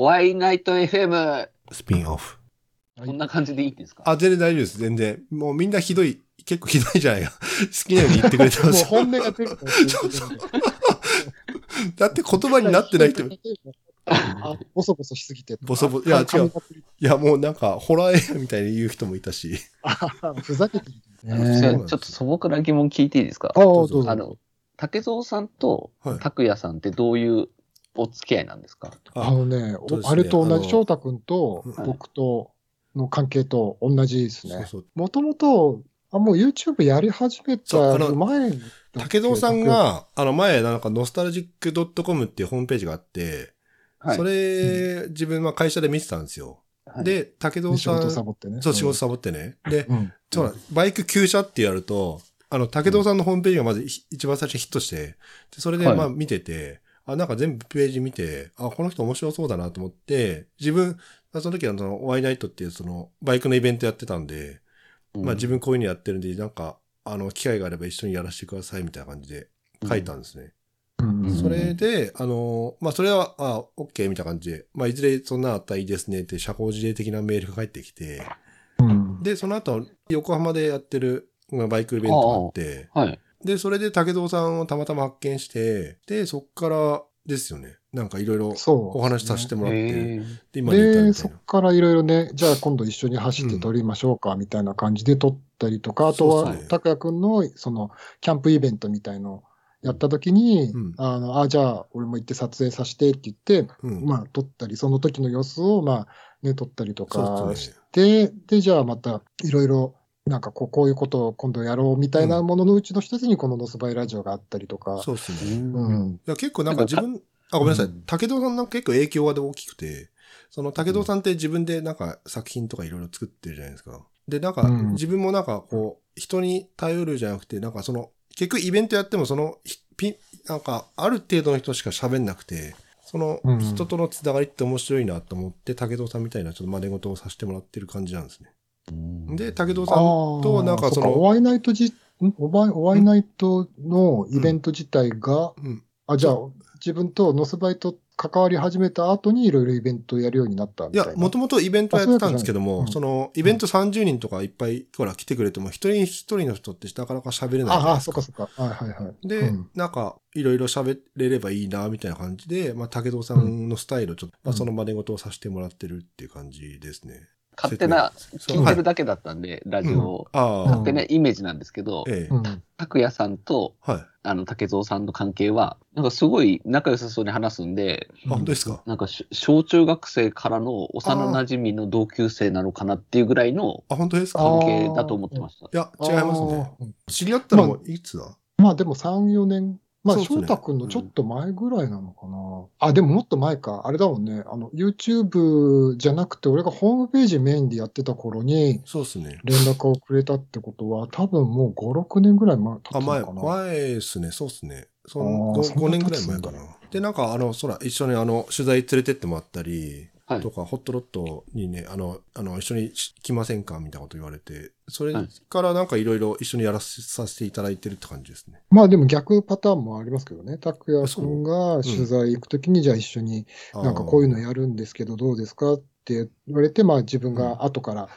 ホワイナイト FM。スピンオフ。こんな感じでいいんですか？あ、全然大丈夫です。全然。もうみんなひどい、結構ひどいじゃないか。好きなように言ってくれてまもう。本音が出るから言ってくれるんで。だって言葉になってない人、いあ、ボソボソしすぎて。ボソボソいや違う髪がやもうなんか、ホラー映画みたいに言う人もいたし。あふざけてる。じゃあちょっと素朴な疑問聞いていいですか？ああ、どうぞ。あの、竹蔵さんとはい拓也さんってどういうお付き合いなんですか？あのね、ねあれと同じ、翔太くんとはい僕との関係と同じですね。そうそう。もともと、あ、もう YouTube やり始めた前竹蔵さん、が、あの前、なんか、ノスタルジック .com っていうホームページがあって、はいそれ、自分は会社で見てたんですよ。はいで、竹蔵仕さん、事サボってね。そう、仕事サボってね。で、うん。そうだ、バイク旧車ってやると、あの、竹蔵さんのホームページがまずひ一番最初にヒットして、でそれではいまあ見てて、あ、なんか全部ページ見て、あ、この人面白そうだなと思って、自分、その時はその、ワイナイトっていうその、バイクのイベントやってたんで、まあ自分こういうのやってるんで、なんか、あの、機会があれば一緒にやらせてくださいみたいな感じで書いたんですね。うんそれで、あの、まあそれは、あ、OK みたいな感じで、まあいずれそんなあったらいいですねって社交辞令的なメールが返ってきて、うん。で、その後、横浜でやってるまあバイクイベントがあって、はい。で、それで竹蔵さんをたまたま発見して、で、そっからですよね。なんかいろいろ。お話しさせてもらって、で、今に至るで。そっからいろいろね、じゃあ今度一緒に走って撮りましょうか、みたいな感じで撮ったりとか、あとは拓也くんの、その、キャンプイベントみたいのやった時に、うんあの、あ、じゃあ俺も行って撮影させてって言って、うん。まあ撮ったり、その時の様子を、まあ、ね、撮ったりとかしそうですね。て、で、じゃあまたいろいろ、なんかこうこういうことを今度やろうみたいなもののうちの一つにこのノスバイラジオがあったりとか、そうですね。いうん。や、結構なんか自分、あ、ごめんなさい。うん竹蔵さんなんか結構影響が大きくて、その竹蔵さんって自分でなんか作品とかいろいろ作ってるじゃないですか。で、なんかうん自分もなんかこう、人に頼るじゃなくて、なんかその、結局イベントやってもその、ひピなんかある程度の人しか喋んなくて、そのうん人とのつながりって面白いなと思って、竹蔵さんみたいなちょっと真似事をさせてもらってる感じなんですね。で、竹蔵さんとなんかその、おワイナイトじ、ん？おワイおワイナイトのイベント自体が、うん、あ、じゃあ、自分とノスバイと関わり始めた後にいろいろイベントをやるようになったみいや、たいな。もともとイベントやってたんですけども、あその、イベント30人とかいっぱい、ほら、来てくれても、一人一人の人ってなかなか喋れないああ。そっかそっか。はいはいはい。で、うんなんか、いろいろ喋れればいいな、みたいな感じで、まあ、竹堂さんのスタイルをちょっと、まあ、その真似事をさせてもらってるっていう感じですね。勝手な、聞いてるだけだったんで、ラジオを。勝手なイメージなんですけど。拓也さんと、はい。あの、竹蔵さんの関係は、なんかすごい仲良さそうに話すんで、あ、本当ですか？なんかし小中学生からの幼馴染の同級生なのかなっていうぐらいのあ、本当ですか？関係だと思ってました。いや、違いますね。知り合ったのもいつだ、まあでも3、4年。まあ、ね翔太くんのちょっと前ぐらいなのかな。あ、でももっと前か。あれだもんね。あの、YouTube じゃなくて、俺がホームページメインでやってた頃に、そうですね。連絡をくれたってことは、多分もう5、6年ぐらい前経ったあ、前、のかな。前ですね、そうですね。そあのー 5, そんな年ぐらい前か経な。で、なんか、あの、そら、一緒にあの、取材連れてってもらったり、はいとか、ホットロットにね、あの、あの、一緒に来ませんか？みたいなこと言われて、それはい。からなんかいろいろ一緒にやらせさせていただいてるって感じですね。まあでも逆パターンもありますけどね。拓也君が取材行くときに、じゃあ一緒になんかこういうのやるんですけどどうですか？って言われて、まあ自分が後から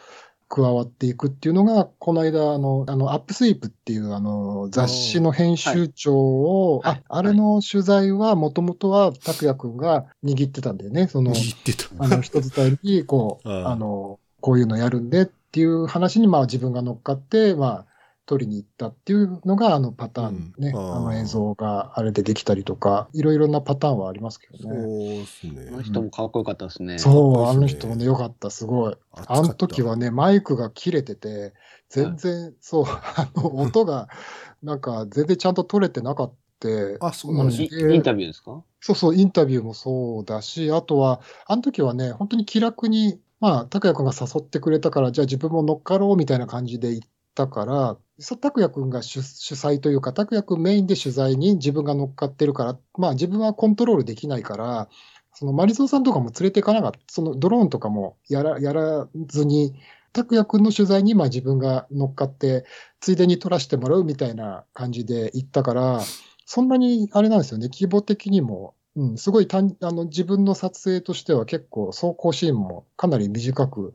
加わっていくっていうのが、この間、あの、あの、アップスイープっていうあの雑誌の編集長を、はいあ、あれの取材はもともとは拓也君が握ってたんだよね。その、言ってた。あの人伝いに、こう、あの、こういうのやるんでっていう話に、まあ自分が乗っかって、まあ、取りに行ったっていうのが、あのパターンね、うんあの映像があれでできたりとか、いろいろなパターンはありますけどそうね。ですね。あの人もかっこよかったですね。そう、あの人もね、よかった、すごい。あの時はね、マイクが切れてて、全然、そう、あの、音が、なんか、全然ちゃんと取れてなかった。あ、そうなんですイね。インタビューですか？そうそう、インタビューもそうだし、あとは、あの時はね、本当に気楽に、まあ、拓也くんが誘ってくれたから、じゃあ自分も乗っかろうみたいな感じで行ったから、拓也くんが主主催というか、拓也くんメインで取材に自分が乗っかってるから、まあ自分はコントロールできないから、そのマリゾーさんとかも連れていかなかった、そのドローンとかもやらやらずに、拓也くんの取材にまあ自分が乗っかって、ついでに撮らせてもらうみたいな感じで行ったから、そんなにあれなんですよね、規模的にもうん、すごい単あの自分の撮影としては結構走行シーンもかなり短く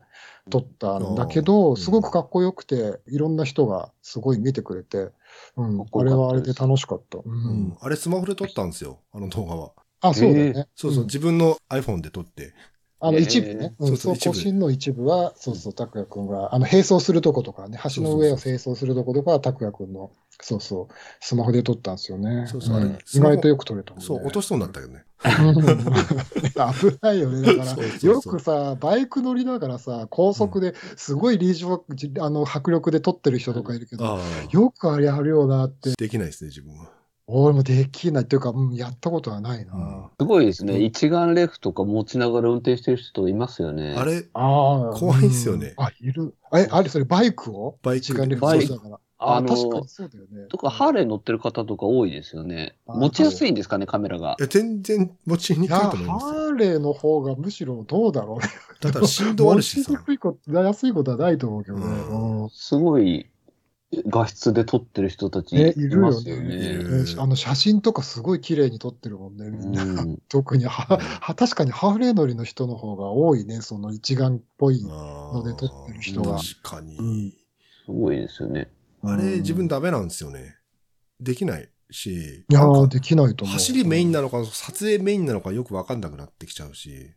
撮ったんだけうど、んすごくかっこよくて、いろんな人がすごい見てくれて、うんあれはあれで楽しかった。う。うんん。あれスマホで撮ったんですよ。あの動画は。あ、そうだよね。そうそう、ん自分の iPhone で撮って。あのえー一部ね、うん、そうそう走行シーンの一部は、そうそう、拓也くんが、あの、並走するとことかね、橋の上を並走するとことかは、拓也くんの、そうそう、スマホで撮ったんですよね。そうそうあれん意外とよく撮れたもんね。そう、落としそうになったけどね。う ん危ないよね。だから、よくさ、バイク乗りながらさ、高速ですごい臨場、あの、迫力で撮ってる人とかいるけど、ああ。よくあれやるよなって、できないですね、自分は。俺もできないっていうか、うん、やったことはないな。うんすごいですね。うん一眼レフとか持ちながら運転してる人いますよね。あれ、ああ。怖いっすよねうんあ、いる。え、あれ、それバイクを？バイク一眼レフバイクそうだから。ああの確かにそうだよね。とか、ハーレー乗ってる方とか多いですよね。あ持ちやすいんですかね、カメラがい。や、全然持ちにくいと思いますよ。ハーレーの方がむしろどうだろうね。だから振動あるしさ持ちに。くいこと、安いことはないと思うけどね。すごい画質で撮ってる人たちねいますよいいね。るねあの写真とかすごい綺麗に撮ってるもんね、みんな。うん特には、は確かにハーレー乗りの人の方が多いね、その一眼っぽい。のので撮ってる人が確かに。うんすごいですよね。あれ、自分だ。ダメなんですよね。できないし。いやできないと思う。走りメインなのか、撮影メインなのかよくわかんなくなってきちゃうし。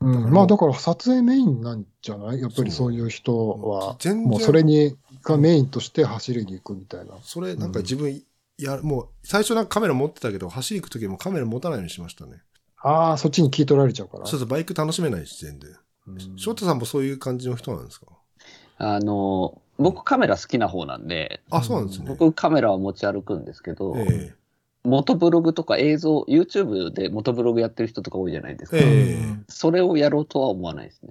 うん、まあだから撮影メインなんじゃない？やっぱりそういう人は。全然もうそれに、がメインとして走りに行くみたいな。それ、なんか自分、や、もう、最初なんかカメラ持ってたけど、走り行くときもカメラ持たないようにしましたね。ああ、そっちに聞い取られちゃうから。そうそう、バイク楽しめないし、全然。うん翔太さんもそういう感じの人なんですか？あの、僕カメラ好きな方なんで、あ、そうなんですね。僕カメラを持ち歩くんですけど、え元ブログとか映像、YouTube で元ブログやってる人とか多いじゃないですか。えええそれをやろうとは思わないですね。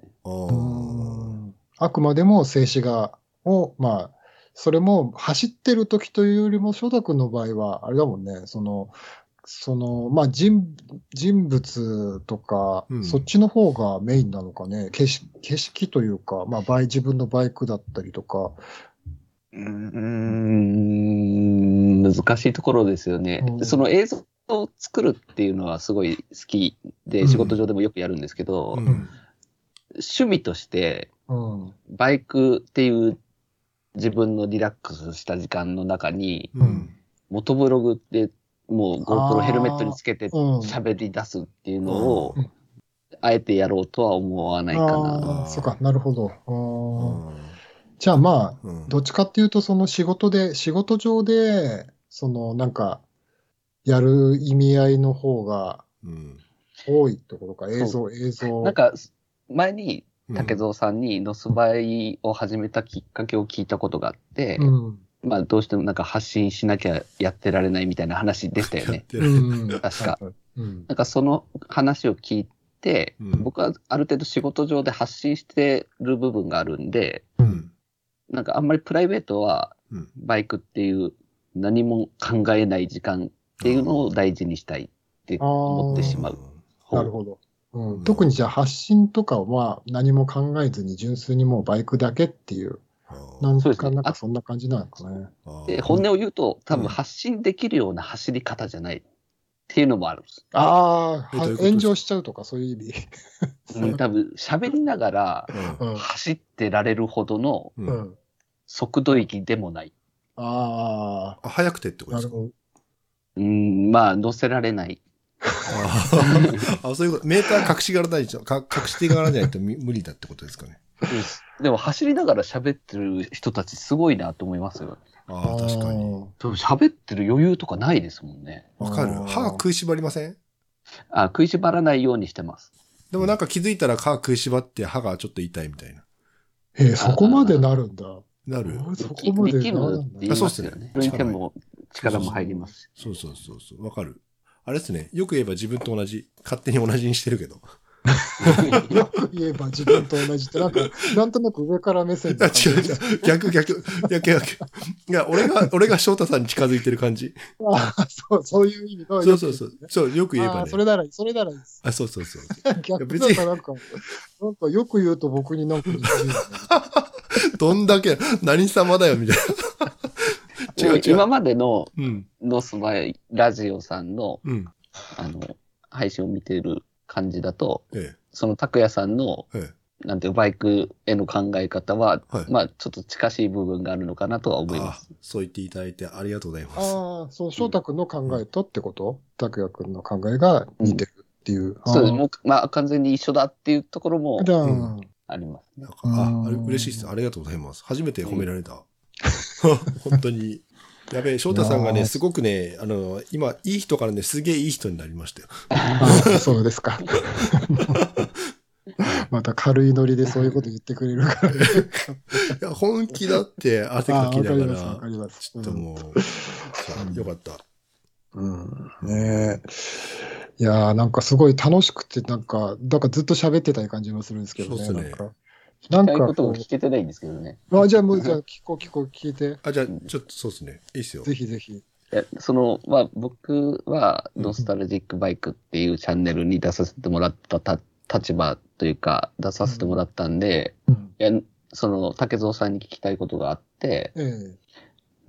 あくまでも静止画を、まあ、それも走ってる時というよりも、翔太君の場合は、あれだもんね、その、その、まあ人、人物とか、うんそっちの方がメインなのかね、景色景色というか、まあ、バイ自分のバイクだったりとか、うーん、難しいところですよね。うんその映像を作るっていうのはすごい好きで、うん仕事上でもよくやるんですけど、うん趣味として、うん。バイクっていう自分のリラックスした時間の中に、うん。元ブログってもうあ GoPro ーヘルメットにつけてうん喋り出すっていうのをうん、あえてやろうとは思わないかな。ああ、そうか、なるほど。じゃあまあ、うんどっちかっていうと、その仕事で、仕事上で、そのなんか、やる意味合いの方がうん多いってことか、映像、映像。なんか、前にうん竹蔵さんにノスバイを始めたきっかけを聞いたことがあって、うん。まあどうしてもなんか発信しなきゃやってられないみたいな話でしたよね。確か。うん。なんかその話を聞いて、うん僕はある程度仕事上で発信してる部分があるんで、うんなんかあんまりプライベートはうんバイクっていう何も考えない時間っていうのを大事にしたいって思ってしまう。なるほど。ううんん、特にじゃあ発信とかは何も考えずに純粋にもうバイクだけっていう、なんか、そうですねなんかそんな感じなのかね。で、本音を言うと、多うん分発信できるような走り方じゃないっていうのもあるんです。ああ、炎上しちゃうとかそういう意味。うん多分喋りながら。走ってられるほどの。速度域でもない。ああ早くてってこあ、とですか？うん、まあ乗せられない。ああ、そういうこと。メーター隠しがらないと、か隠していかないとみ無理だってことですかね。でも走りながら喋ってる人たちすごいなと思いますよ。ああ、確かに。多分喋ってる余裕とかないですもんね。わかる歯食いしばりません？あ、食いしばらないようにしてます。でもなんか気づいたら歯食いしばって歯がちょっと痛いみたいな。えーそこまでなるんだ。なるそこまで力なるんだそう。すねそれにも力も入りますし。そうそうそうそう。わかる。あれですね。よく言えば自分と同じ。勝手に同じにしてるけど。よく言えば自分と同じって、なんか、なんとなく上から目線あな感じ違う違う。逆逆。逆逆。いや、俺が、俺が翔太さんに近づいてる感じ。ああそう、そういう意味の。そうそうそう。そう、よく言えばねそ。れならいい、それならいいです。あ、そうそうそう。逆別になんか、なんかよく言うと僕になんかどんだけ、何様だよ、みたいな。違う違う。今までのうん。ノスバイラジオさんの、うん。あの、配信を見てる感じだと、えその拓也さんの、え、えなんていうバイクへの考え方は、はいまあちょっと近しい部分があるのかなとは思います。そう言っていただいてありがとうございます。ああ、そう、翔太君の考えとってこと？拓也君の考えが似てるっていう。そうです。あもう、まあ完全に一緒だっていうところもーじゃあ、うんありますねなん。か、うんあ、あれ嬉しいです。ありがとうございます。初めて褒められた。本当に。やべえ、翔太さんがね、すごくね、あの、今、いい人からね、すげえいい人になりましたよ。そうですか。また軽いノリでそういうこと言ってくれるから。いや、本気だって汗かきながわかります、わらか、ります。ちょっともう、よかった。うん。ねえ。いやーなんかすごい楽しくて、なんか、だからずっと喋ってたい感じもするんですけどね。そうっすねなんか。なんか聞きたいことこを聞けてないんですけどね。う、あ、じゃあもう、じゃあ聞こう聞こう聞いて。あ、じゃあ、ちょっとそうですね。いいっすよ。ぜひぜひ。いやその、まあ、僕は、ノスタルジックバイクっていうチャンネルに出させてもらったた立場というか、出させてもらったんで、うん。いや、その、竹蔵さんに聞きたいことがあって、ええ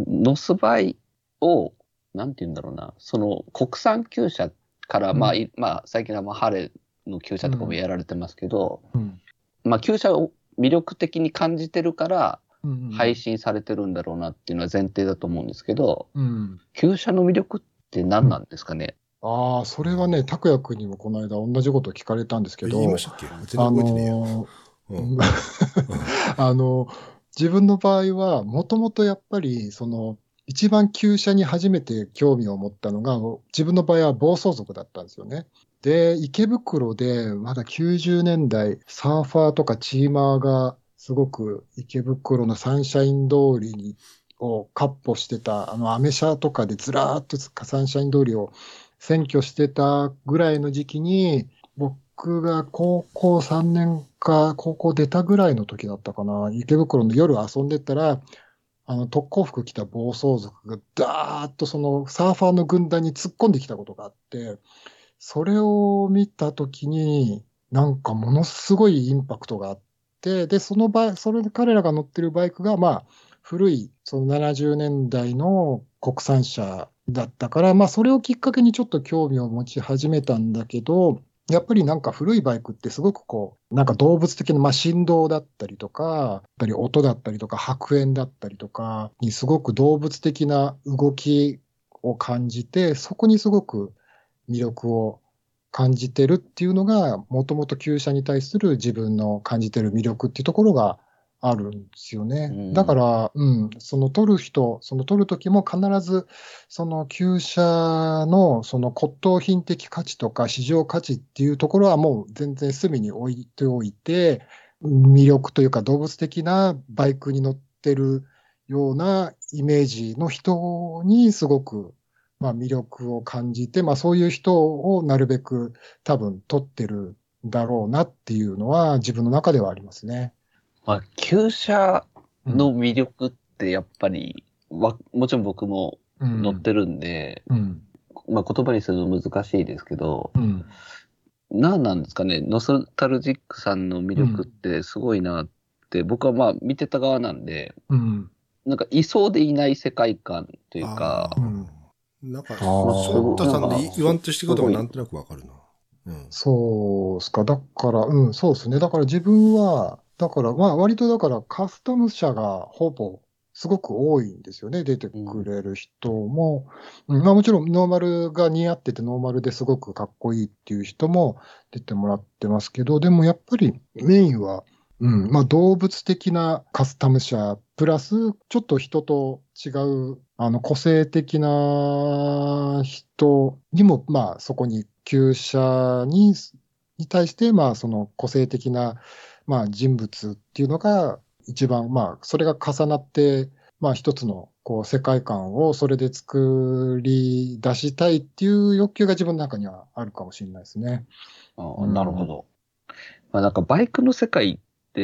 ノスバイを、なんて言うんだろうな、その、国産旧車から、うんまあ、いまあ、最近はまあ、ハレーの旧車とかもやられてますけど、うん。まあ、旧車を魅力的に感じてるから、うん。配信されてるんだろうなっていうのは前提だと思うんですけど、うん。旧車の魅力って何なんですかね、ああ、それはね、拓也君にもこの間同じこと聞かれたんですけど、言いましたっけ？全然あ覚えてねえや。のうんー あの、自分の場合は、もともとやっぱり、その、一番旧車に初めて興味を持ったのが、自分の場合は暴走族だったんですよね。で、池袋でまだ90年代、サーファーとかチーマーがすごく池袋のサンシャイン通りにをカッ歩してた、あの、アメ車とかでずらーっとサンシャイン通りを占拠してたぐらいの時期に、僕が高校3年か、高校出たぐらいの時だったかな、池袋の夜遊んでたら、あの、特攻服着た暴走族がダーッとそのサーファーの軍団に突っ込んできたことがあって、それを見た時に、なんかものすごいインパクトがあって、で、その場合、それで彼らが乗ってるバイクが、まあ、古い、その70年代の国産車だったから、まあ、それをきっかけにちょっと興味を持ち始めたんだけど、やっぱりなんか古いバイクってすごくこう、なんか動物的な、まあ、振動だったりとか、やっぱり音だったりとか、白煙だったりとかにすごく動物的な動きを感じて、そこにすごく魅力を感じてるっていうのが、もともと旧車に対する自分の感じてる魅力っていうところがあるんですよね。うんだから、うん、その取る人、その取る時も必ず、その旧車のその骨董品的価値とか市場価値っていうところはもう全然隅に置いておいて、魅力というか動物的なバイクに乗ってるようなイメージの人にすごく、まあ、魅力を感じて、まあ、そういう人をなるべく多分取ってるんだろうなっていうのは自分の中ではありますね。まあ、旧車の魅力ってやっぱり、わもちろん僕も乗ってるんで、うん。まあ言葉にするの難しいですけど、うん。何なんですかね、ノスタルジックさんの魅力ってすごいなって、僕はまあ見てた側なんで、うん。なんかいそうでいない世界観というかなんか、あー翔太さんで言わんとしてることがなんとなくわかるな。うん。そうっすか。だから、うん、そうですね。だから自分は、だから、まあ割とだからカスタム車がほぼすごく多いんですよね。出てくれる人も。うんまあもちろんノーマルが似合っててノーマルですごくかっこいいっていう人も出てもらってますけど、でもやっぱりメインは、うん、まあ動物的なカスタム車、プラスちょっと人と違う、あの個性的な人にも、まあそこに旧車に、に対して、まあその個性的な、まあ人物っていうのが一番、まあそれが重なって、まあ一つのこう世界観をそれで作り出したいっていう欲求が自分の中にはあるかもしれないですね。あうんなるほど。まあなんかバイクの世界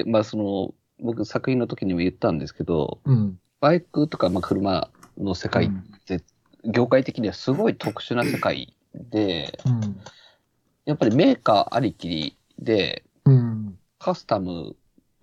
まあその、僕作品の時にも言ったんですけど、うん。バイクとかまあ車の世界って、業界的にはすごい特殊な世界で、うん。やっぱりメーカーありきりで、うん。カスタム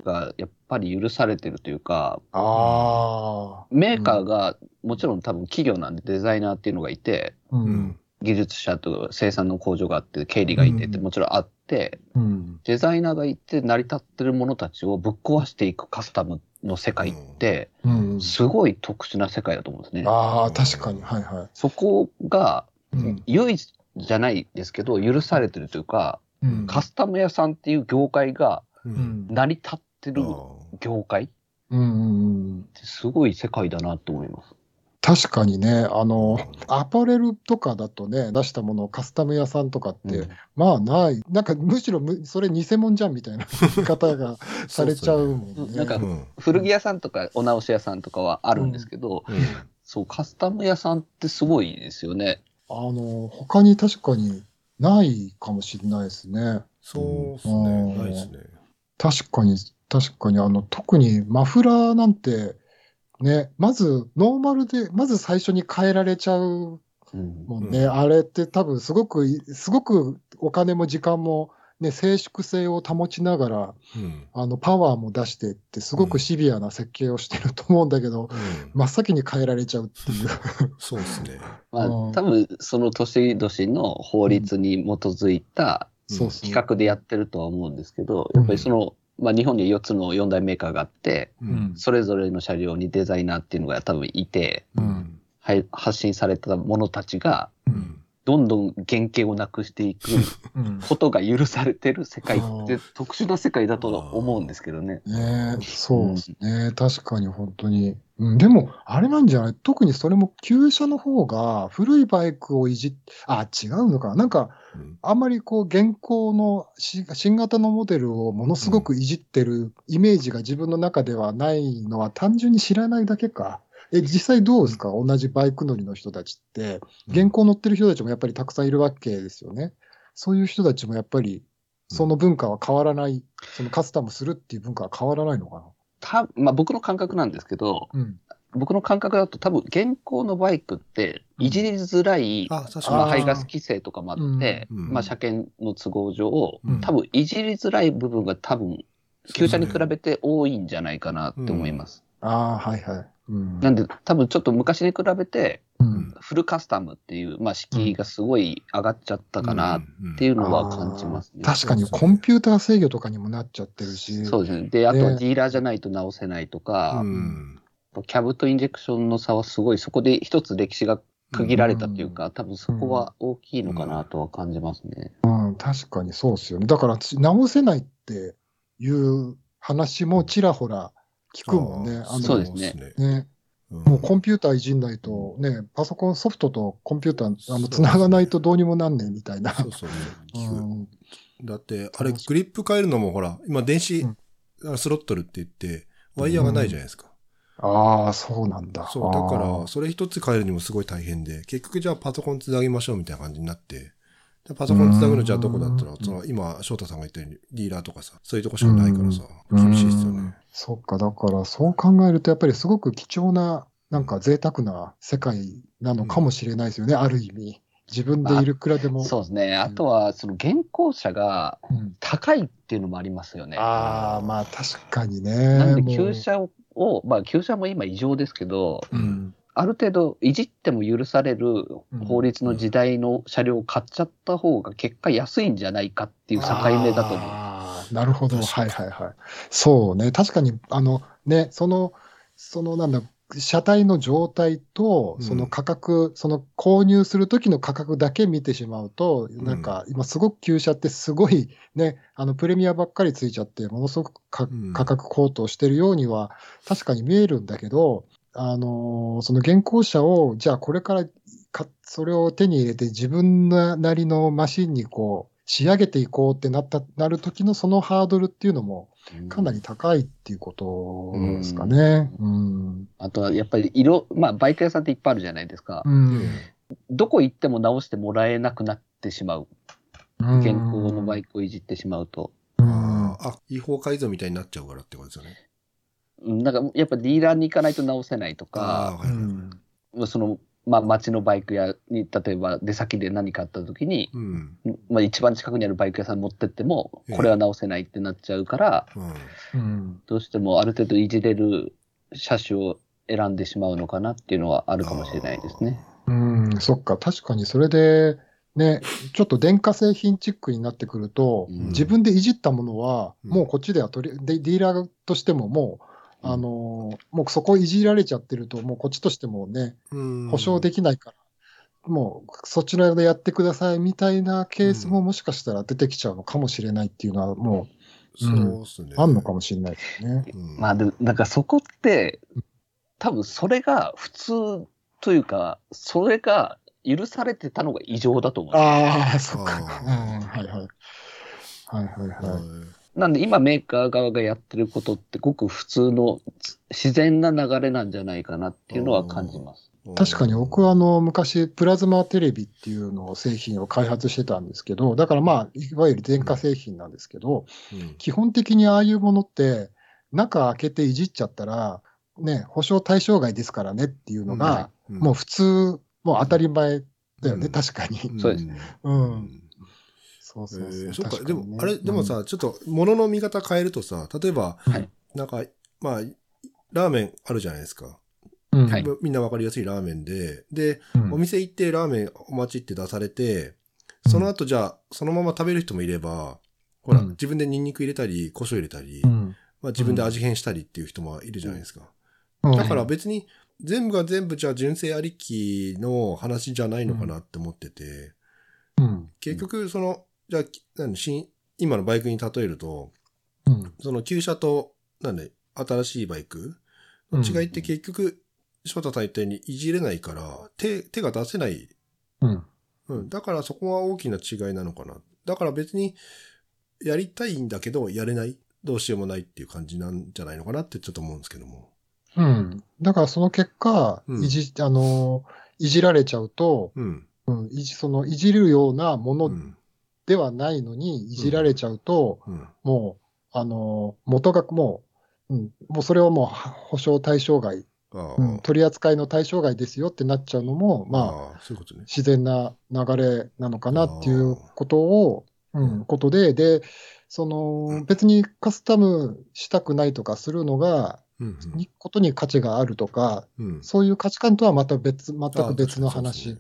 がやっぱり許されてるというか、ああ。メーカーがもちろん多分企業なんでデザイナーっていうのがいて、う。うんん。技術者と生産の工場があって、経理がいてってうんもちろんあって、うん。デザイナーがいて成り立ってるものたちをぶっ壊していくカスタムの世界って、うん。すごい特殊な世界だと思うんですね。ああ、確かに。はいはそこがい。うん。唯一じゃないですけど、許されてるというか、うんカスタム屋さんっていう業界がう。うんん。成り立ってるあ業界っうんうんうん。てすごい世界だなと思います。確かにね、あーの、アパレルとかだとね、出したものをカスタム屋さんとかって、うんまあない。なんかむしろむそれ偽物じゃんみたいな 言い方がされちゃうもんね。なんかうん古着屋さんとかお直し屋さんとかはあるんですけど、うんそう、カスタム屋さんってすごいですよね。あの、他に確かにないかもしれないですね。そうっすうね。んないですね。確かに、確かに、あの、特にマフラーなんて、ね、まず、ノーマルで、まず最初に変えられちゃううんもんね。うんあれって多分すごくい、すごくお金も時間も、ね、静粛性を保ちながら、うん。あの、パワーも出していって、すごくシビアな設計をしてると思うんだけど、うん真っ先に変えられちゃうっていう。そうですね。まあうん、多分その年々の法律に基づいた。企画でやってるとは思うんですけど、やっぱりその、まあ日本には4つの4大メーカーがあって、ううん。それぞれの車両にデザイナーっていうのが多分いて、うん。はい、発信されたものたちが、うん。どんどん原型をなくしていくうん。ことが許されてる世界って特殊な世界だと思うんですけどね。ねえ、そうですね。確かに本当に。うん、でも、あれなんじゃない？特にそれも旧車の方が古いバイクをいじっ、あ、違うのかななんか、うんあんまりこう、現行のし新型のモデルをものすごくいじってるイメージが自分の中ではないのは単純に知らないだけか。え、実際どうですか？同じバイク乗りの人たちって。現行乗ってる人たちもやっぱりたくさんいるわけですよね。そういう人たちもやっぱり、その文化は変わらない、そのカスタムするっていう文化は変わらないのかたまあ、僕の感覚なんですけど、な。うん。僕の感覚だと多分現行のバイクっていじりづらい、あ、確まあ。排ガス規制とかもあって、うんうんまあ、車検の都合上、うん多分いじりづらい部分が多分、旧車に比べて多いんじゃないかなって思います。ああ、はいはい。うん。なんで、多分ちょっと昔に比べて、うん。フルカスタムっていう、まあ、敷居がすごい上がっちゃったかなっていうのは感じますね。あー確かにコンピューター制御とかにもなっちゃってるし。そうですね。で、あとはねディーラーじゃないと直せないとか、うん。キャブとインジェクションの差はすごい、そこで一つ歴史が区切られたっていうか、多分そこは大きいのかなとは感じますね。うん、確かにそうですよね。だから、つ直せないっていう話もちらほら聞くもんね。あのそうですねね。ね。うんもうコンピューターいじんないと、ね、パソコンソフトとコンピューター、あながないとどうにもなんねんみたいな。そうそうう聞く。ん。だって、あれ、グリップ変えるのもほら、今電子うんあスロットルって言って、ワイヤーがないじゃないですか。ああ、そうなんだ。そう、だかあら、ーそれ一つ変えるにもすごい大変で、結局じゃあパソコンつなぎましょうみたいな感じになって、でパソコンつなぐのじゃあどこだったらう、んその今、翔太さんが言ったように、ディーラーとかさ、そういうとこしかないからさ、うん厳しいですよね。そっか、だからそう考えると、やっぱりすごく貴重な、なんか贅沢な世界なのかもしれないですよね、ある意味。自分でいるくらでも。そうですね。あとは、その現行車がうん高いっていうのもありますよね。ああ、まあ確かにね。なんで旧車を、まあ旧車も今異常ですけど、うん。ある程度いじっても許される法律の時代の車両を買っちゃった方が結果安いんじゃないかっていう境目だと思う。なるほど。はいはいはい。そうね。確かに、あのね、その、そのなんだ、車体の状態と、うんその価格、その購入する時の価格だけ見てしまうと、んなんか今すごく旧車ってすごいね、あのプレミアばっかりついちゃって、ものすごくかうん価格高騰してるようには確かに見えるんだけど、あのーその現行車を、じゃあこれからか、それを手に入れて自分なりのマシンにこう、仕上げていこうってなった、なる時のそのハードルっていうのもかなり高いっていうことですかね。うん。あとはやっぱり色、まあバイク屋さんっていっぱいあるじゃないですか。うん。どこ行っても直してもらえなくなってしまう。現行のバイクをいじってしまうと。うんあ、違法改造みたいになっちゃうからってことですよね。うんなんかやっぱディーラーに行かないと直せないとか。うんその、まあ街のバイク屋に、例えば出先で何かあった時に、うん。まあ一番近くにあるバイク屋さん持ってってもええ、これは直せないってなっちゃうから、うん。うん。どうしてもある程度いじれる車種を選んでしまうのかなっていうのはあるかもしれないですね。ううん、そっか。確かにそれで、ね、ちょっと電化製品チックになってくると、うん自分でいじったものは、うんもうこっちでは取り、でディーラーとしてももう、あのーもうそこいじられちゃってると、もうこっちとしてもね、うん保証できないから、もうそちらでやってくださいみたいなケースももしかしたら出てきちゃうのかもしれないっていうのは、もそうっすね。うあんのかもしれないですね。うんまあでも、なんかそこって、多分それが普通というか、それが許されてたのが異常だと思う。ああ、そっか。うん、あはいはい。はいはいはい。はいなんで今メーカー側がやってることってごく普通の自然な流れなんじゃないかなっていうのは感じます。確かに僕はあの昔プラズマテレビっていうのを製品を開発してたんですけど、だからまあ、いわゆる電化製品なんですけど、うん基本的にああいうものって中開けていじっちゃったら、ね、保証対象外ですからねっていうのが、うんもう普通、もう当たり前だよね、うん確かに。そうですね。うん。そうえそうそう。ーそっか、ね。でも、あれ、でも、さ、ちょっと、物の見方変えるとさ、例えば、はい。なんか、まあ、ラーメンあるじゃないですか。うん。はい。みんなわかりやすいラーメンで、で、うん。お店行ってラーメンお待ちって出されて、その後じゃあ、そのまま食べる人もいれば、ほら、うん。自分でニンニク入れたり、胡椒入れたり、うん。まあ自分で味変したりっていう人もいるじゃないですか。うん。だから別に、全部が全部じゃあ純正ありきの話じゃないのかなって思ってて、うん。結局、その、じゃあ、何新今のバイクに例えると、うんその旧車と、なんで、新しいバイクの違いって結局、翔太さん言ったようにいじれないから、手、手が出せない。うんうん。だからそこは大きな違いなのかな。だから別に、やりたいんだけど、やれない。どうしようもないっていう感じなんじゃないのかなってちょっと思うんですけども。うん。だからその結果、うんいじ、あの、いじられちゃうと、うん。うん、いじ、その、いじるようなものうん。ではないのに、いじられちゃうと、うん。もう、あの、元がもう、うん、もうそれはもうは保証対象外、うん、取り扱いの対象外ですよってなっちゃうのも、まあ、あういうね。自然な流れなのかなっていうことを、うん、ことで、で、その、別にカスタムしたくないとかするのが、うん。にことに価値があるとか、うん。そういう価値観とはまた別、全く別の話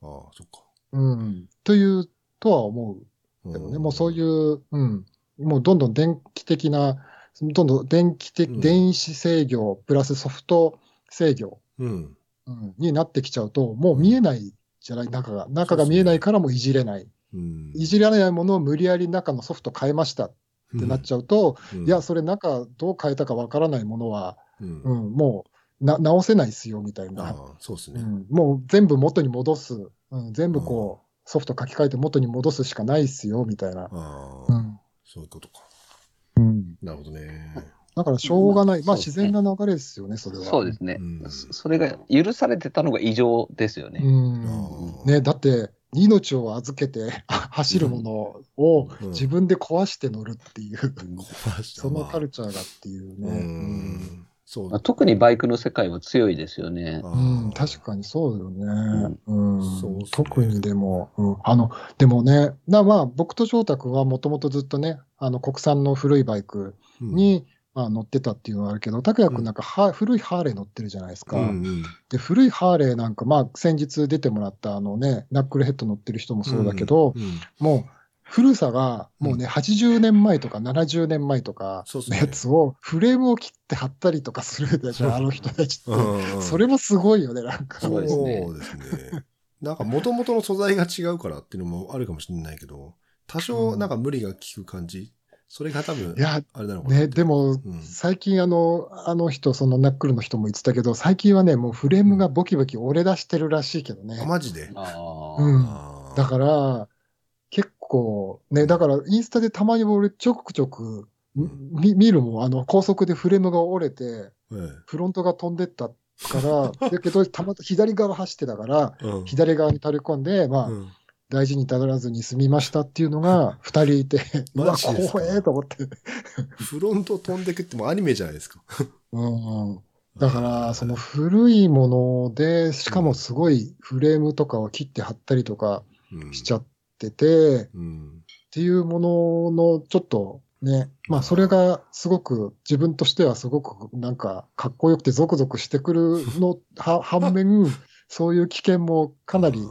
ああ、そっか。うん。という、とは思うけどね。もうそういう、うん。もうどんどん電気的な、どんどん電気的、うん電子制御プラスソフト制御、うん。うん、になってきちゃうと、もう見えないじゃない、中が。中が見えないからもういじれない。うん。いじられないものを無理やり中のソフト変えましたってなっちゃうと、うんいや、、それ中どう変えたかわからないものは、うんうん、もうな直せないですよ、みたいあな。あ、そうですね。うん、もう全部元に戻す、うん、全部こう、ソフト書き換えて元に戻すしかないっすよ、みたいな。あうあ、ん。そういうことか。うん。なるほどね。だからしょうがない。まあ自然な流れですよね、それは。そうですね、うんそそれが許されてたのが異常ですよね。うんね、だって、命を預けてあ走るものをうん自分で壊して乗るっていう、壊したそのカルチチャーがっていううね。ん。そう。まあ特にバイクの世界は強いですよね。あうーん、確かにそうよね。うん。そうっすね特にでも、うん、あの、でもね、なまあ、僕と翔太君はもともとずっとね、あの、国産の古いバイクうん、に、まあ、乗ってたっていうのはあるけど、拓也君なんかは、古いハーレー乗ってるじゃないですか。うんうん。で、古いハーレーなんか、まあ、先日出てもらったあのね、ナックルヘッド乗ってる人もそうだけど、うん。もう、古さが、もうね、うん80年前とか70年前とかそうっすねのやつを、フレームを切って貼ったりとかするでしょ、あの人たちって。うんうんそれもすごいよね、なんか。そうですね。なんか元々の素材が違うからっていうのもあるかもしれないけど、多少なんか無理が効く感じ、それが多分い、や、あれなのかな。ね、でも、ん最近あの、あの人、そのナックルの人も言ってたけど、最近はね、もうフレームがボキボキ折れ出してるらしいけどあ、ね。マジで？あうんだから、結構、ね、だからインスタでたまに俺ちょくちょくみ見るもん、あの、高速でフレームが折れて、えフロントが飛んでったから、だけど、たまた左側走ってたから、左側に垂れ込んで、まあ、うん。大事に至らずに済みましたっていうのが 二人いて、う怖えと思って。フロント飛んでくってもうアニメじゃないですか。うん。だから、その古いもので、しかもすごいフレームとかを切って貼ったりとかしちゃっってて、っうん。ていうもののちょっとね、まあそれがすごく自分としてはすごくなんかかっこよくてゾクゾクしてくるの は反面、そういう危険もかなり、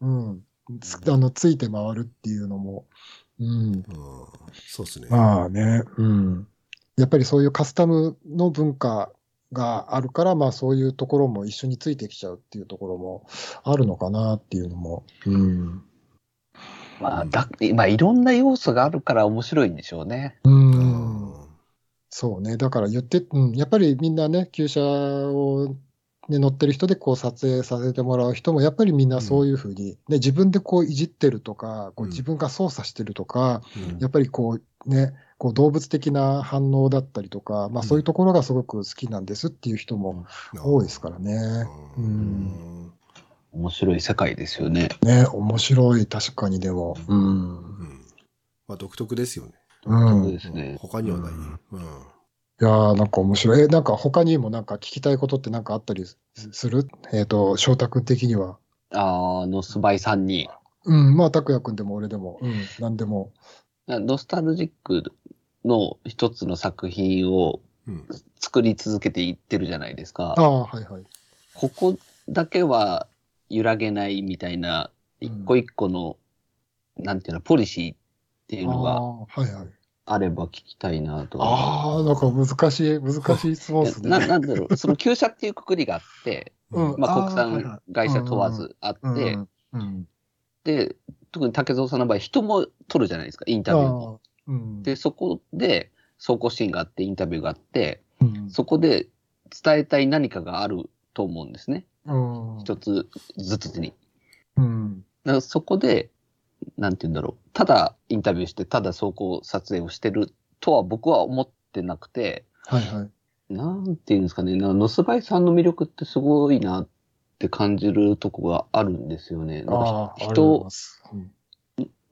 うん、つあの、ついて回るっていうのも、うん、うんそうですね。まあね、うん。やっぱりそういうカスタムの文化があるから、まあそういうところも一緒についてきちゃうっていうところもあるのかなっていうのも、うん。まあ、だ、まあ、いろんな要素があるから面白いんでしょうね。う。うん。そうね。だから言って、うん、やっぱりみんなね、旧車を、ね、乗ってる人でこう撮影させてもらう人も、やっぱりみんなそういうふうに、ね、自分でこういじってるとか、こううん。自分が操作してるとか、うん。やっぱりこうね、こう動物的な反応だったりとか、まあそういうところがすごく好きなんですっていう人も多いですからね。ううんん面白い世界ですよね。ね、面白い、確かにでも。うん。うんまあ独特ですよね。うん。いそうですね。他にはない。うんうんやーなんか面白い。え、なんか他にもなんか聞きたいことってなんかあったりすする？えっ、と、翔太くん的には。あーノスバイさんに、うん、まあ、拓也くんでも俺でも、うん、なんでも。ノスタルジックの一つの作品をうん作り続けていってるじゃないですかあ。あ、はいはい。ここだけは揺らげないみたいな、一個一個の、なんていうの、ポリシーっていうのがはいはい。あれば聞きたいなと。ああ、なんか難しい、難しい質問ですね。ななんだろう、その旧車っていうくくりがあって、うんまあ、国産会社問わずあって、うんうん。で、特に竹蔵さんの場合、人も撮るじゃないですか、インタビューうん。で、そこで、走行シーンがあって、インタビューがあって、うん、そこで伝えたい何かがあると思うんですね。うん。一つずつに。うん。だからそこで、なんて言うんだろう。ただインタビューして、ただ走行撮影をしてるとは僕は思ってなくて、はいはい。なんて言うんですかね。なノスバイさんの魅力ってすごいなって感じるとこがあるんですよね。なんか人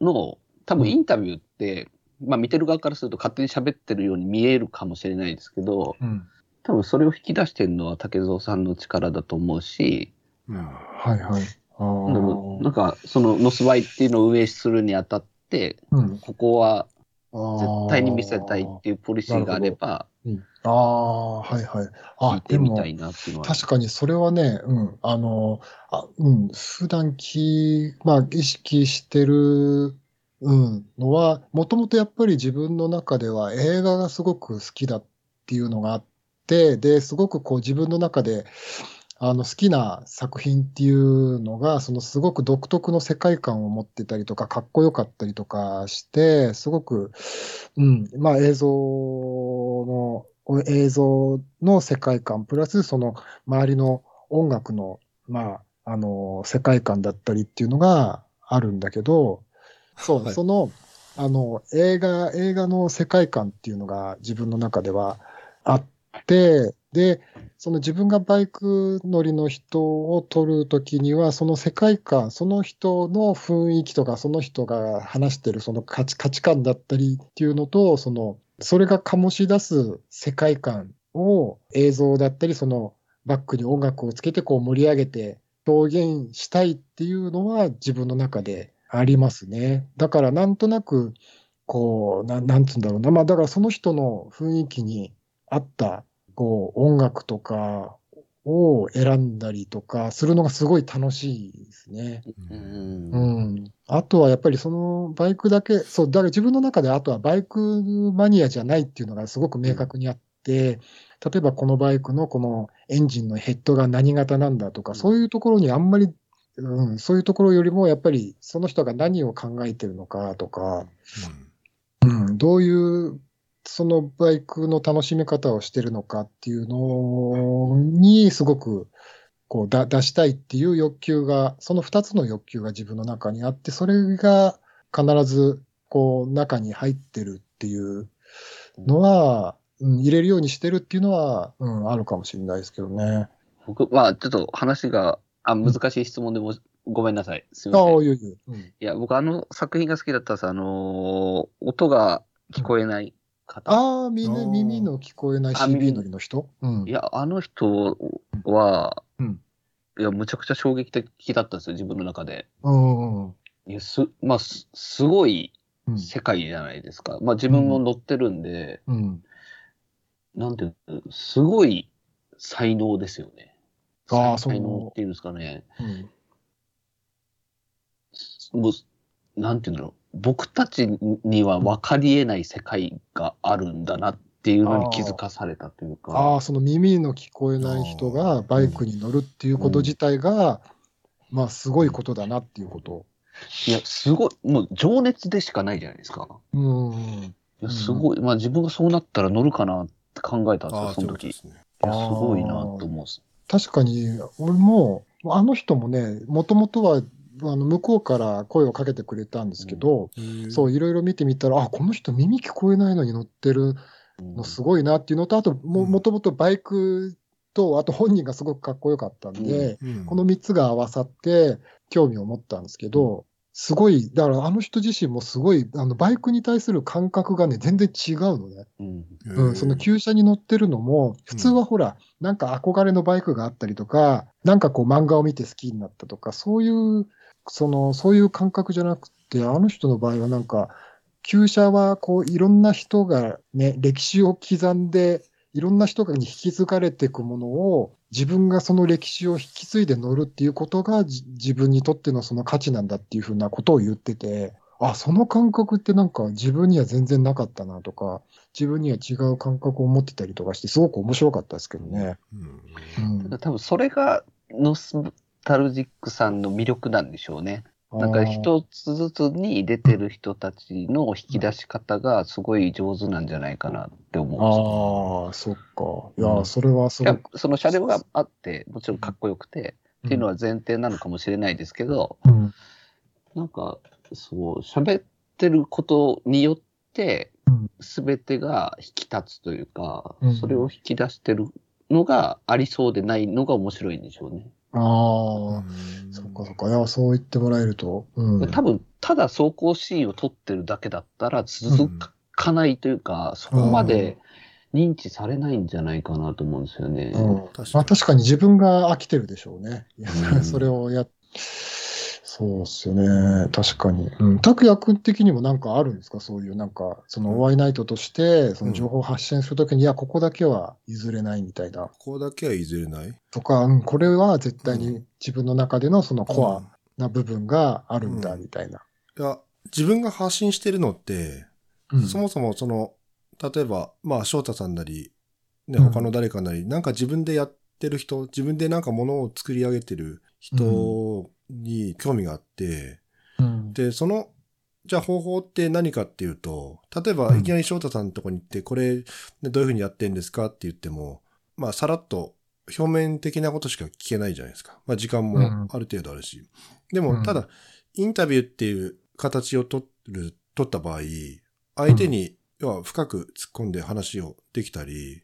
の、多分インタビューって、まあ見てる側からすると勝手に喋ってるように見えるかもしれないですけど、うん。多分それを引き出してるのは竹蔵さんの力だと思うし、うんはいはい。ああ。でもなんかそのノスバイっていうのを運営するにあたって、うん。ここは絶絶対に見せたいっていうポリシーがあれば、うん、ああ、はいはい。聞あい、てみでも。確かにそれはね、うん、あの、あうん、普段き、まあ、意識してる、うん、のは、もともとやっぱり自分の中では映画がすごく好きだっていうのがあって、で、すごくこう自分の中で、あの好きな作品っていうのが、そのすごく独特の世界観を持ってたりとか、かっこよかったりとかして、すごく、うん、まあ映像の、映像の世界観、プラスその周りの音楽の、まあ、あの、世界観だったりっていうのがあるんだけど、そう、はい。その、あの、映画、映画の世界観っていうのが自分の中ではあって、で、その自分がバイク乗りの人を撮るときには、その世界観、その人の雰囲気とか、その人が話してるその価値価値観だったりっていうのと、その、それが醸し出す世界観を映像だったり、そのバックに音楽をつけてこう盛り上げて表現したいっていうのは自分の中でありますね。だからなんとなく、こう、ななんつうんだろうな。まあだからその人の雰囲気に合った、こう、音楽とかを選んだりとかするのがすごい楽しいですね。うんうん。あとはやっぱりそのバイクだけ、そう、だから自分の中であとはバイクマニアじゃないっていうのがすごく明確にあって、例えばこのバイクのこのエンジンのヘッドが何型なんだとか、うんそういうところにあんまり、うん、そういうところよりもやっぱりその人が何を考えてるのかとか、うん、どういうそのバイクの楽しみ方をしてるのかっていうのにすごくこうだ出したいっていう欲求が、その2つの欲求が自分の中にあって、それが必ずこう中に入ってるっていうのは、うん、入れるようにしてるっていうのは、うん、あるかもしれないですけどね。僕はちょっと話が、あ、難しい質問でも、ごめんなさい。すみああ、ません。いいやいや、うん。や、僕あの作品が好きだったさ、あのー音が聞こえない方。ああ、耳耳の聞こえない CB 乗りの人？うんい。や、あの人は、うんいや、むちゃくちゃ衝撃的だったんですよ、自分の中で。うんうんいや、す、まあ、す、すごいうん。世界じゃないですか。まあ自分も乗ってるんで、うん。なんていうの、すごい才能ですよね。ああ、そ才能っう。ていうんですかね。うんもう、なんていうんだろう。僕たちには分かり得ない世界があるんだなっていうのに気づかされたというあか。あ、その耳の聞こえない人がバイクに乗るっていうこと自体が、まあ、すごいことだなっていうこと。いや、すごい、もう情熱でしかないじゃないですか。うん。いや、すごい。まあ自分がそうなったら乗るかなって考えたんですよ、ああ、その時。すね。や、すごいなと思う。確かに、俺も、あの人もね、もともとは、あの向こうから声をかけてくれたんですけど、そう、いろいろ見てみたら、あ、この人耳聞こえないのに乗ってる。うん。のすごいなっていうのと、あと、も、うん。もともとバイクと、あと本人がすごくかっこよかったんで、うん。この3つが合わさって興味を持ったんですけど、すごい、だからあの人自身もすごい、あのバイクに対する感覚がね、全然違うのね。うん。うん、その旧車に乗ってるのも、普通はほら、なんか憧れのバイクがあったりとか、なんかこう漫画を見て好きになったとか、そういう、その、そういう感覚じゃなくて、あの人の場合はなんか、旧車はこういろんな人がね、歴史を刻んで、いろんな人に引き継がれていくものを、自分がその歴史を引き継いで乗るっていうことがじ自分にとってのその価値なんだっていうふうなことを言ってて、あ、その感覚ってなんか自分には全然なかったなとか、自分には違う感覚を持ってたりとかして、すごく面白かったですけどね。うんうん。多分それがノスタルジックさんの魅力なんでしょうね。なんか一つずつに出てる人たちの引き出し方がすごい上手なんじゃないかなって思うああ、そっか。いや、それはすごく。その車両があって、もちろんかっこよくて、っていうのは前提なのかもしれないですけど、うん、なんか、そう、喋ってることによってうん、すべてが引き立つというか、うんそれを引き出してるのがありそうでないのが面白いんでしょうね。ああ、そっかそっか。いや、そう言ってもらえると。うん。多分、ただ走行シーンを撮ってるだけだったら続かないというか、そこまで認知されないんじゃないかなと思うんですよね。うん確かにまあ確かに自分が飽きてるでしょうね。それをや、そうっすよね。確かに。うん。拓也君的にもなんかあるんですか？そういうなんか、そのおワイナイトとして、その情報を発信するときに、いや、ここだけは譲れないみたいな。ここだけは譲れない？とか、うん、これは絶対に自分の中でのそのコアうんな部分があるんだ、うんみたいな。いや、自分が発信してるのって、うんそもそもその、例えば、まあ、翔太さんなり、ね、うん他の誰かなり、なんか自分でやってる人、自分でなんかものを作り上げてる人に興味があって、うん。で、その、じゃあ方法って何かっていうと、例えばうん。いきなり翔太さんのとこに行って、これ、ねどういうふうにやってんですか？って言っても、まあ、さらっと表面的なことしか聞けないじゃないですか。まあ、時間もある程度あるし。でも、うん。ただ、インタビューっていう形を取る、取った場合、相手に、要は深く突っ込んで話をできたり、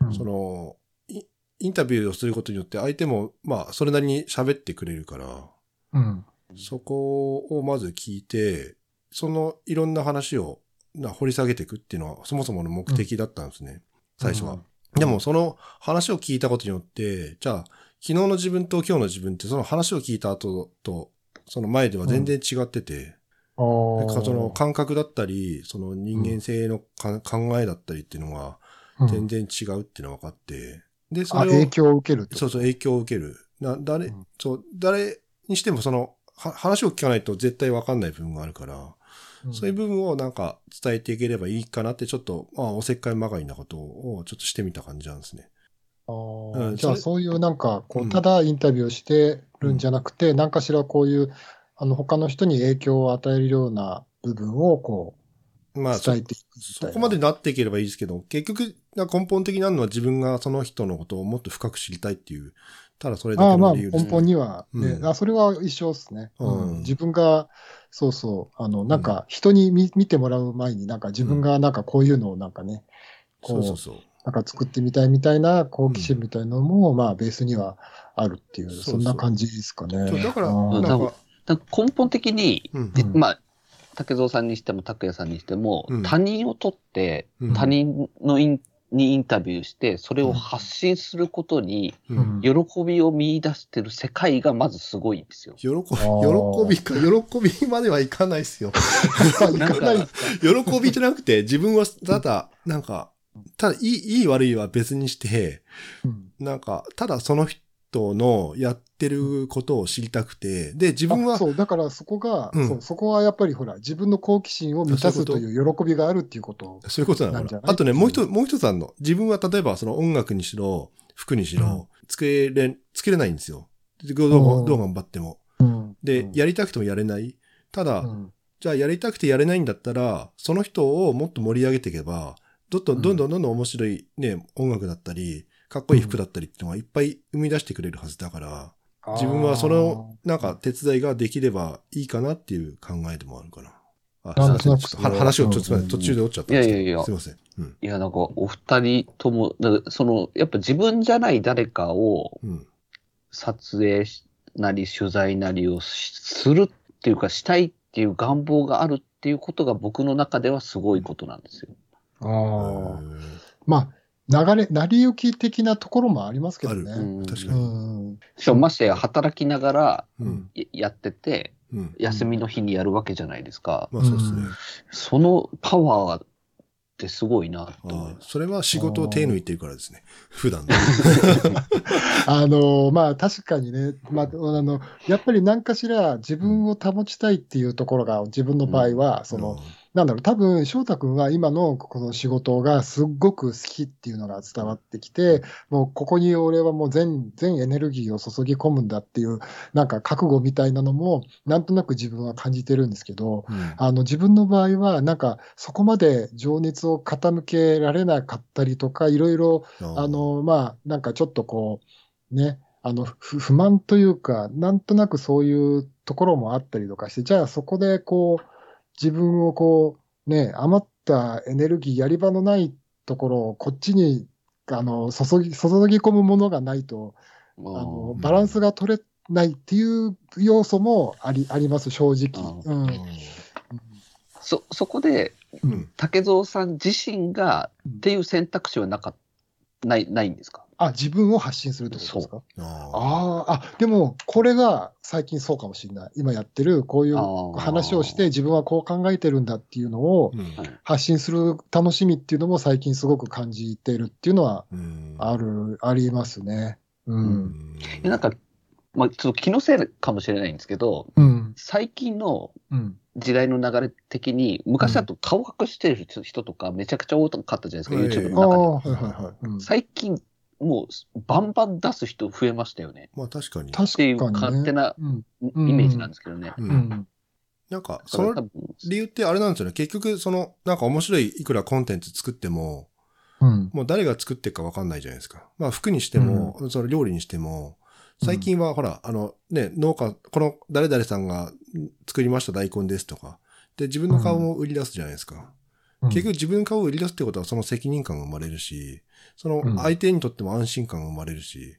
うん。その、イインタビューをすることによって相手も、まあ、それなりに喋ってくれるから、うん。そこをまず聞いて、そのいろんな話をな掘り下げていくっていうのはそもそもの目的だったんですね、最初は。うん。でもその話を聞いたことによって、じゃあ昨日の自分と今日の自分ってその話を聞いた後とその前では全然違ってて、あー。なんかその感覚だったり、その人間性のか考えだったりっていうのがうん。全然違うっていうのが分かって、で、そあ、れを影響を受けるそうそう、影響を受ける。な、誰、うん。そう、誰にしてもその、は話を聞かないと絶対わかんない部分があるから、うんそういう部分をなんか伝えていければいいかなって、ちょっと、まあ、おせっかいまがいなことをちょっとしてみた感じなんですね。あーうんじゃあそういうなんかこうんうただインタビューをしてるんじゃなくて、何かしらこういうあの他の人に影響を与えるような部分をこまあ、伝えていく。そこまでなっていければいいですけど、結局、な根本的なのは自分がその人のことをもっと深く知りたいっていう、ただそれだけああまあの理由です、根本にはね、うん。あ、それは一緒ですね、うん。うん。自分が、そうそう、あの、なんか人に見見てもらう前になんか自分がなんかこういうのをなんかね、こそううそうそう。なんか作ってみたいみたいな好奇心みたいなのも、まあベースにはあるっていう、そうそう。そんな感じですかね。そうだから、なんか、だから根本的に、まあ、竹蔵さんにしても拓也さんにしても、うん。他人を取って、うん。他人のインにインタビューして、それを発信することに、うん喜びを見出してる世界がまずすごいんですよ。喜び、ー喜びか、喜びまではいかないですよ。あ行かない。喜びじゃなくて、自分はただ、なんか、ただいい、いい悪いは別にして、うんなんか、ただその人人のやってることを知りたくて、で、自分は、あそう、だからそこが、うんそう、そこはやっぱりほら、自分の好奇心を満たすという喜びがあるっていうこと。そういうことなんあとね、もう一つ、もう一つあるの。自分は例えばその音楽にしろ、服にしろ、作れ、作れないんですよ。どうどう頑張っても。うんで、うんやりたくてもやれない。ただ、うんじゃあやりたくてやれないんだったら、その人をもっと盛り上げていけば、どんどんどんどんどんどん面白いね、音楽だったり、かっこいい服だったりっていうのがいっぱい生み出してくれるはずだから、自分はその、なんか手伝いができればいいかなっていう考えでもあるかな。あ、すいません。ちょっとは話をちょっとすいません途中で折っちゃったんですけど。いやいやいやすいません。うん。いや、なんか、お二人とも、その、やっぱ自分じゃない誰かをうん。撮影しなり、取材なりをしするっていうか、したいっていう願望があるっていうことが僕の中ではすごいことなんですよ。ああ。まあ、流れ、成り行き的なところもありますけどね。あうん確かうに。ん。しかもましてや働きながらうん。ややってて、うん。休みの日にやるわけじゃないですか。まあそうですね。そのパワーってすごいなと思います。ああそれは仕事を手抜いてるからですね。普段の。あの、まあ確かにね、まあ、あの、やっぱり何かしら自分を保ちたいっていうところが自分の場合は、その、なんだろう、多分翔太君は今のこの仕事がすっごく好きっていうのが伝わってきて、もうここに俺はもう全、全エネルギーを注ぎ込むんだっていう、なんか覚悟みたいなのも、なんとなく自分は感じてるんですけど、うん。あの自分の場合は、なんかそこまで情熱を傾けられなかったりとか、いろいろあ、の、まあ、なんかちょっとこう、ね、あの、不不満というか、なんとなくそういうところもあったりとかして、じゃあそこでこう、自分をこう、ね、余ったエネルギー、やり場のないところをこっちに、あの、注ぎ、注ぎ込むものがないと、あのうんバランスが取れないっていう要素もあり、あります、正直。ううん。そ、そこで、ううんん。竹蔵さん自身がっていう選択肢はなかっない、ないんですか？あ、自分を発信するってことですか？ああでも、これが最近そうかもしれない。今やってる、こういう話をして、自分はこう考えてるんだっていうのをうん発信する楽しみっていうのも最近すごく感じてるっていうのはうんある、ありますね。う。うんんでなんか、まあ、ちょっと気のせいかもしれないんですけど、うん。最近のうん。時代の流れ的に、昔だと顔隠してる人とかめちゃくちゃ多かったじゃないですか、はい YouTube の中で。はいはいはい。うん、最近、もうバンバン出す人増えましたよね。まあ確かに。確っていうかに、ね。勝手なうん。イうんメージなんですけどね。ううんん。なんか、そその理由ってあれなんですよね。結局、その、なんか面白いいくらコンテンツ作っても、うん。もう誰が作ってるかわかんないじゃないですか。まあ服にしても、その料理にしても、最近はほら、あのね、農家、この誰々さんが作りました大根ですとか、で、自分の顔も売り出すじゃないですか。結局自分の顔を売り出すってことはその責任感が生まれるし、そのうん。相手にとっても安心感が生まれるし、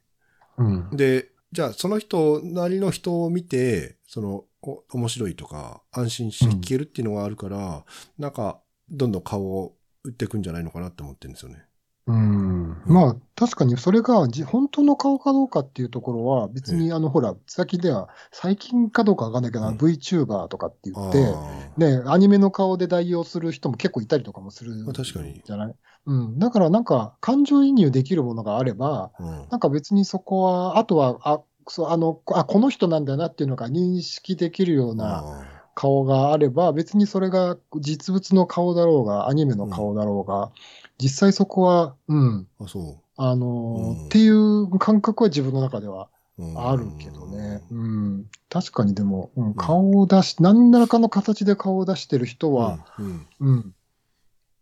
うん。で、じゃあその人なりの人を見て、その、お面白いとか、安心して聞けるっていうのがあるから、なんか、どんどん顔を売っていくんじゃないのかなって思ってるんですよね。うん。まあ、確かにそれがじ本当の顔かどうかっていうところは、別に、あの、ほら、先では、最近かどうかわかんないけど、うん。VTuber とかって言あって、あね、アニメの顔で代用する人も結構いたりとかもするまあ確かに。じゃないうん。だからなんか、感情移入できるものがあれば、うん。なんか別にそこは、あとは、あ、そう、あの、あ、この人なんだなっていうのが認識できるようなあ顔があれば、別にそれが実物の顔だろうが、アニメの顔だろうが、実際そこは、うん、あ、そあのーうん。っていう感覚は自分の中ではう。うん。あるけどね。うん。確かにでも、うん、顔を出し、何らかの形で顔を出してる人は、うん、うん、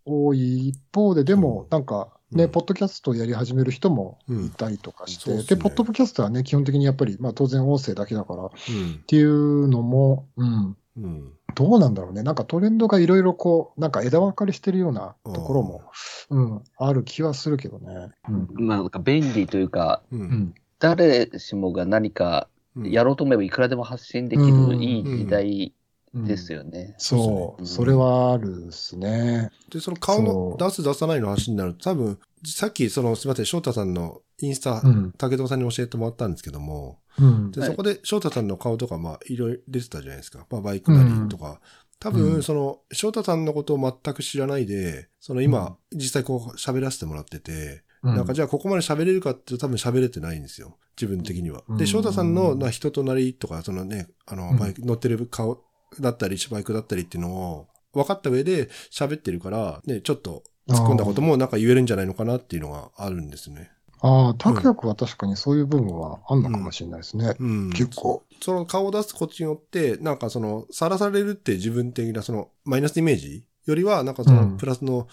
多い一方で、でも、なんかね、うんポッドキャストをやり始める人もうん。いたりとかして、そうっすねで、ポッドキャストはね、基本的にやっぱり、まあ当然音声だけだからっうん。ていうのも、うん、うん。どうなんだろうね。なんかトレンドがいろいろこう、なんか枝分かれしてるようなところも、うん、ある気はするけどね。うん。まあなんか便利というか、う。うんん。誰しもが何かうんやろうと思えばいくらでも発信できうんるいい時代うんですよね。そう、うんそれはあるですね。で、その顔の出す出さないの話になると、多分、さっきその、すみません、翔太さんのインスタ、うん。竹藤さんに教えてもらったんですけども、うん。で、はいそこで翔太さんの顔とか、まあ、いろいろ出てたじゃないですか。まあ、バイクなりとか。多う分、んその、翔太さんのことを全く知らないで、その今、実際こう喋らせてもらってて、うんなんかじゃあここまで喋れるかっていうと多分喋れてないんですよ。自分的には。うんで、翔太さんのな人となりとか、そのね、あの、うんバイク、乗ってる顔だったり、バイクだったりっていうのを分かった上で喋ってるから、ね、ちょっと突っ込んだこともなんか言えるんじゃないのかなっていうのがあるんですね。ああ、拓也君は確かにそういう部分はあんのかもしれないですね。うん。結構。その顔を出すことによって、なんかその、さらされるって自分的なその、マイナスイメージよりは、なんかその、うんプラスの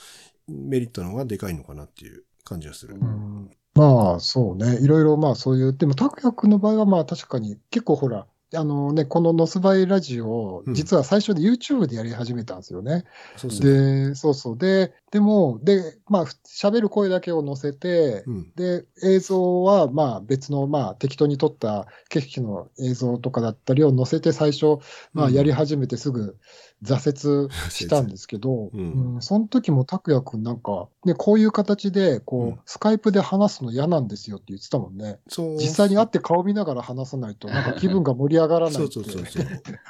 メリットの方がでかいのかなっていう感じがする。うんまあ、そうね。いろいろ、まあ、そういう、でも、拓也君の場合は、まあ、確かに、結構ほら、あのね、このノスバイラジオ実は最初で YouTube でやり始めたんですよね。そうですね。で、そうそう。で、でも、で、まあ、喋る声だけを載せて、うん。で、映像は、まあ、別の、まあ、適当に撮った景色の映像とかだったりを載せて、最初、まあ、うんやり始めてすぐ挫折 したんですけど、うんうんその時も拓也くんなんか、ね、こういう形で、こう、うんスカイプで話すの嫌なんですよって言ってたもんね。そう。実際に会って顔見ながら話さないと、なんか気分が盛り上がらないって。そうそうそうそう。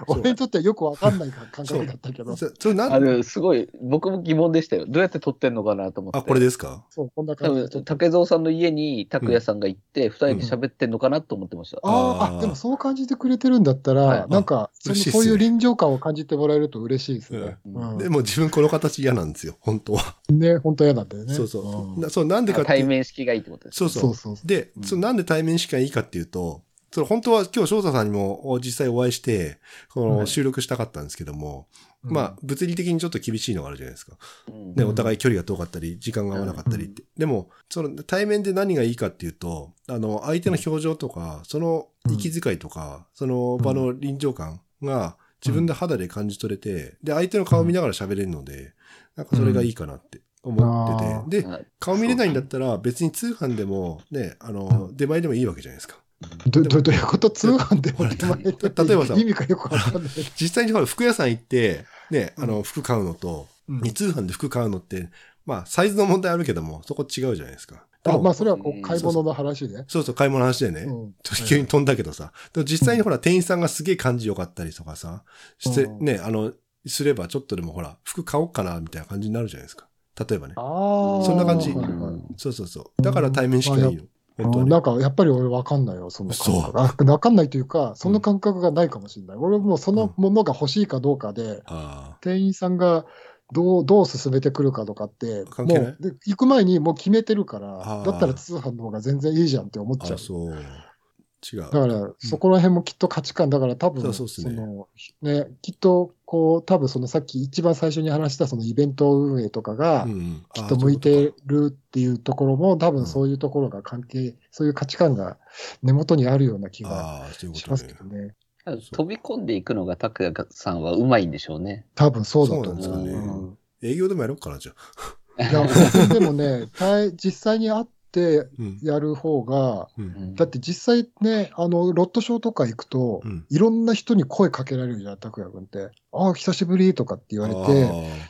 俺にとってはよくわかんない感覚だったけど、そそれなんあの、すごい、僕も疑問でしたよ。どうやって撮ってんのかなと思って。あ、これですか？そう、こんな感じ。竹蔵さんの家に拓也さんが行って、二人で喋ってんのかなと思ってました。あーあーあ、でもそう感じてくれてるんだったら、はいなんかその、嬉しいっすねそういう臨場感を感じてもらえると嬉しいですね。うんうんでも自分この形嫌なんですよ、本当は。ね、本当は嫌なんだよね。そうそう。んなそう、なんでかって対面式がいいってことです。そうそう。そうそうそう。で、うんそのなんで対面しかいいかっていうと、その本当は今日翔太さんにも実際お会いして、このはい。収録したかったんですけども、うん。まあ、物理的にちょっと厳しいのがあるじゃないですか。うん。ね、お互い距離が遠かったり、時間が合わなかったりって。でも、その対面で何がいいかっていうと、あの、相手の表情とか、その息遣いとか、その場の臨場感が自分で肌で感じ取れて、で、相手の顔見ながら喋れるので、なんかそれがいいかなって思ってて、で、あ顔見れないんだったら別に通販でもね、あの、出前でもいいわけじゃないですか。どどどういうこと通販でもほら手前で例えばさ意味がよくわかんない。実際にほら服屋さん行って、ね、あの、服買うのと、うんに通販で服買うのって、まあ、サイズの問題あるけども、そこ違うじゃないですか。であもまあ、それはこううん買い物の話で。そうそう、買い物の話でね。うん急に飛んだけどさ。でも実際にほら、店員さんがすげえ感じよかったりとかさ、して、うんね、あの、すればちょっとでもほら、服買おうかな、みたいな感じになるじゃないですか。例えばね。ああ。そんな感じそうそうそう。だから対面しかいいの。本当に。あなんか、やっぱり俺わかんないよ、その感覚。あわかんないというか、その感覚がないかもしれない。俺もそのものが欲しいかどうかで、あ店員さんがどう、どう進めてくるかとかって、もう、で行く前にもう決めてるかあら、ーだったら通販の方が全然いいじゃんって思っあ、ちゃう。違う。だから、そこら辺もきっと価値観、だから多分、そうそねの、ね、きっと、こう、多分そのさっき一番最初に話したそのイベント運営とかがう、ん、きっと向いてるっていうところも、多分そういうところが関係、そういう価値観が根元にあるような気がしますけどね。飛び込んでいくのが拓也さんはうまいんでしょうね。多分そうだとそうなんですかね。営業でもやろうかな、じゃあ。いや、でもね、対実際に会ってうん。やる方が、うん。だって実際ね、あの、ロットショーとか行くと、うんいろんな人に声かけられるじゃん、拓也君って。ああ、久しぶりとかって言われあ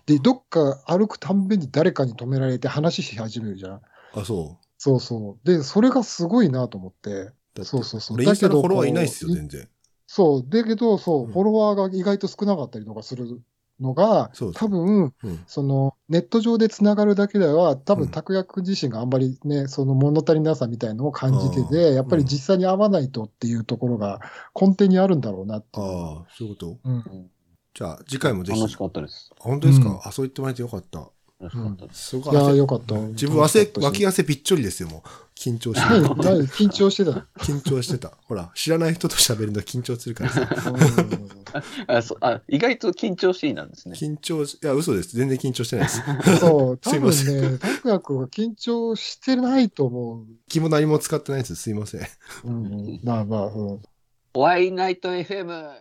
て、で、どっか歩くたんびに誰かに止められて話し始めるじゃん。ーあ、そう。そうそう。で、それがすごいなと思って。だってそうそうそうだけどフォロワーいないっすよ、全然。そう。だけど、そう、うんフォロワーが意外と少なかったりとかするのが、そうそう多分、うん。その、ネット上でつながるだけでは、多分、うん拓也君自身があんまりね、その物足りなさみたいのを感じてあて、ーやっぱり実際に会わないとっていうところが根底にあるんだろうなっていう。ああ、そういうこと？うん。じゃあ、次回もぜひ。楽しかったです。あ本当ですか、うんあ、そう言ってもらえてよかった。楽しかったです。すごいいやよかった。自分汗、脇汗びっちょりですよ、もう。緊張して何何 緊張してた。緊張してた。ほら、知らない人と喋るの緊張するからさ。うん あそうあ意外と緊張しいなんですね。緊張し、いや、嘘です。全然緊張してないです。そう、多すいませ分ね、拓也君は緊張してないと思気も何も使ってないです。すいません。う。うん、まあまあ、うん。ワイナイト FM。